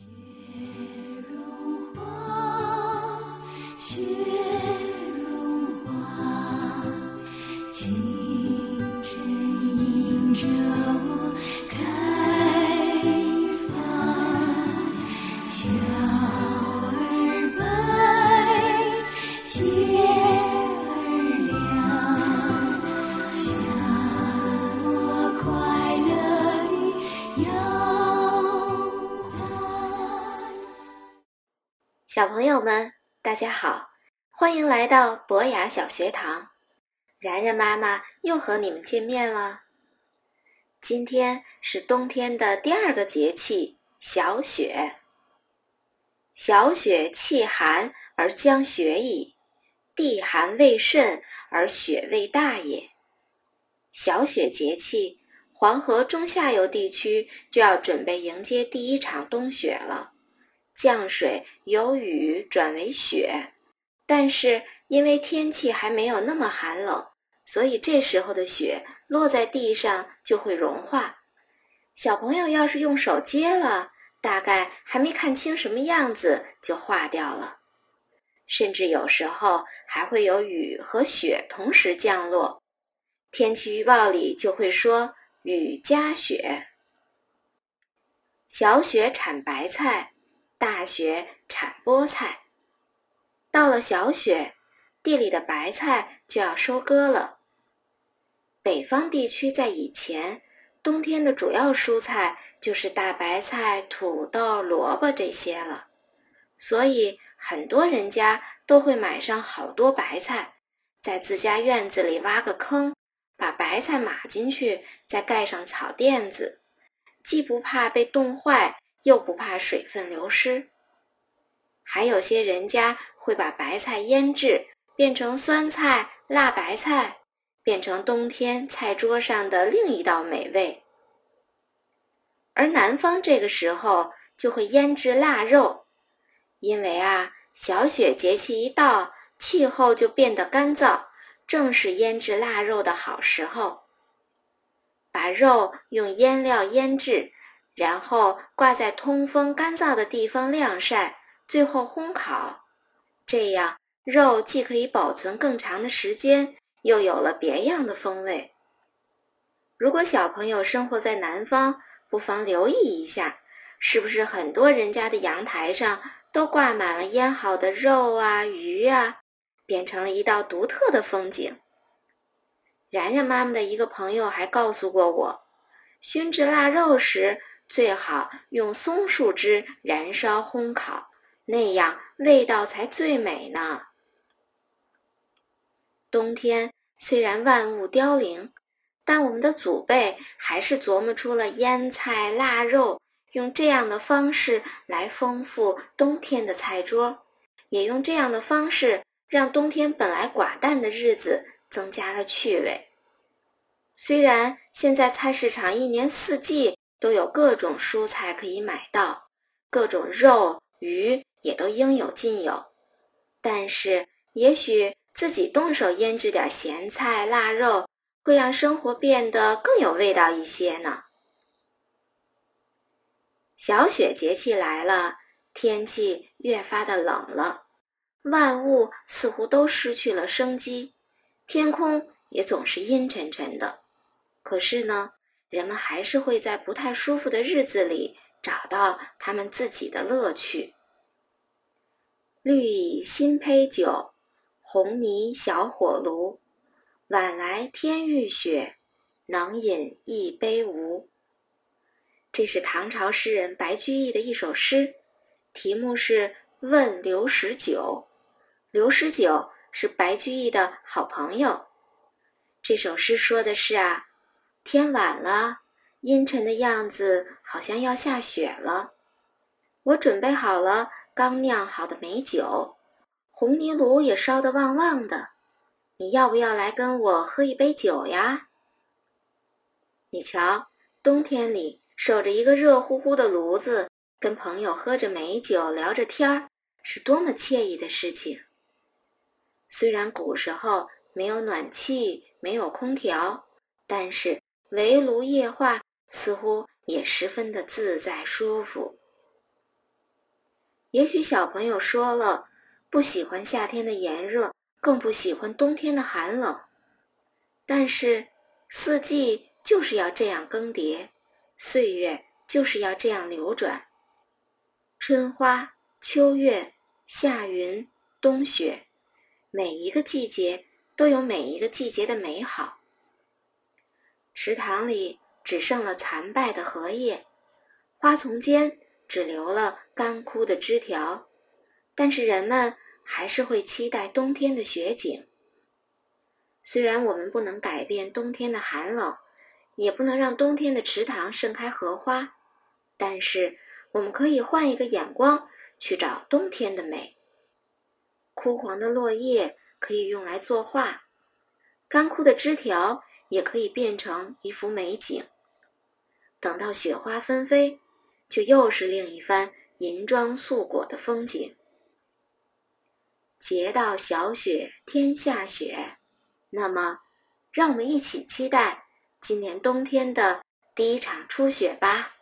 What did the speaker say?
you. 小朋友们，大家好，欢迎来到博雅小学堂。然然妈妈又和你们见面了。今天是冬天的第二个节气小雪。小雪气寒而将雪矣，地寒未甚而雪未大也。小雪节气，黄河中下游地区就要准备迎接第一场冬雪了。降水由雨转为雪，但是因为天气还没有那么寒冷，所以这时候的雪落在地上就会融化。小朋友要是用手接了，大概还没看清什么样子就化掉了。甚至有时候还会有雨和雪同时降落，天气预报里就会说雨夹雪。小雪产白菜。大雪产菠菜，到了小雪，地里的白菜就要收割了。北方地区在以前，冬天的主要蔬菜就是大白菜、土豆、萝卜这些了，所以很多人家都会买上好多白菜，在自家院子里挖个坑，把白菜码进去，再盖上草垫子，既不怕被冻坏。又不怕水分流失，还有些人家会把白菜腌制，变成酸菜、辣白菜，变成冬天菜桌上的另一道美味。而南方这个时候就会腌制腊肉，因为啊，小雪节气一到，气候就变得干燥，正是腌制腊肉的好时候。把肉用腌料腌制。然后挂在通风干燥的地方晾晒，最后烘烤，这样肉既可以保存更长的时间，又有了别样的风味。如果小朋友生活在南方，不妨留意一下，是不是很多人家的阳台上都挂满了腌好的肉啊、鱼啊，变成了一道独特的风景。然然妈妈的一个朋友还告诉过我，熏制腊肉时。最好用松树枝燃烧烘烤，那样味道才最美呢。冬天虽然万物凋零，但我们的祖辈还是琢磨出了腌菜、腊肉，用这样的方式来丰富冬天的菜桌，也用这样的方式让冬天本来寡淡的日子增加了趣味。虽然现在菜市场一年四季。都有各种蔬菜可以买到，各种肉鱼也都应有尽有。但是，也许自己动手腌制点咸菜、腊肉，会让生活变得更有味道一些呢。小雪节气来了，天气越发的冷了，万物似乎都失去了生机，天空也总是阴沉沉的。可是呢？人们还是会在不太舒服的日子里找到他们自己的乐趣。绿蚁新醅酒，红泥小火炉。晚来天欲雪，能饮一杯无？这是唐朝诗人白居易的一首诗，题目是《问刘十九》。刘十九是白居易的好朋友。这首诗说的是啊。天晚了，阴沉的样子，好像要下雪了。我准备好了刚酿好的美酒，红泥炉也烧得旺旺的。你要不要来跟我喝一杯酒呀？你瞧，冬天里守着一个热乎乎的炉子，跟朋友喝着美酒，聊着天儿，是多么惬意的事情。虽然古时候没有暖气，没有空调，但是。围炉夜话似乎也十分的自在舒服。也许小朋友说了，不喜欢夏天的炎热，更不喜欢冬天的寒冷。但是四季就是要这样更迭，岁月就是要这样流转。春花、秋月、夏云、冬雪，每一个季节都有每一个季节的美好。池塘里只剩了残败的荷叶，花丛间只留了干枯的枝条，但是人们还是会期待冬天的雪景。虽然我们不能改变冬天的寒冷，也不能让冬天的池塘盛开荷花，但是我们可以换一个眼光去找冬天的美。枯黄的落叶可以用来作画，干枯的枝条也可以变成一幅美景。等到雪花纷飞，就又是另一番银装素裹的风景。节到小雪天下雪。那么，让我们一起期待今年冬天的第一场初雪吧。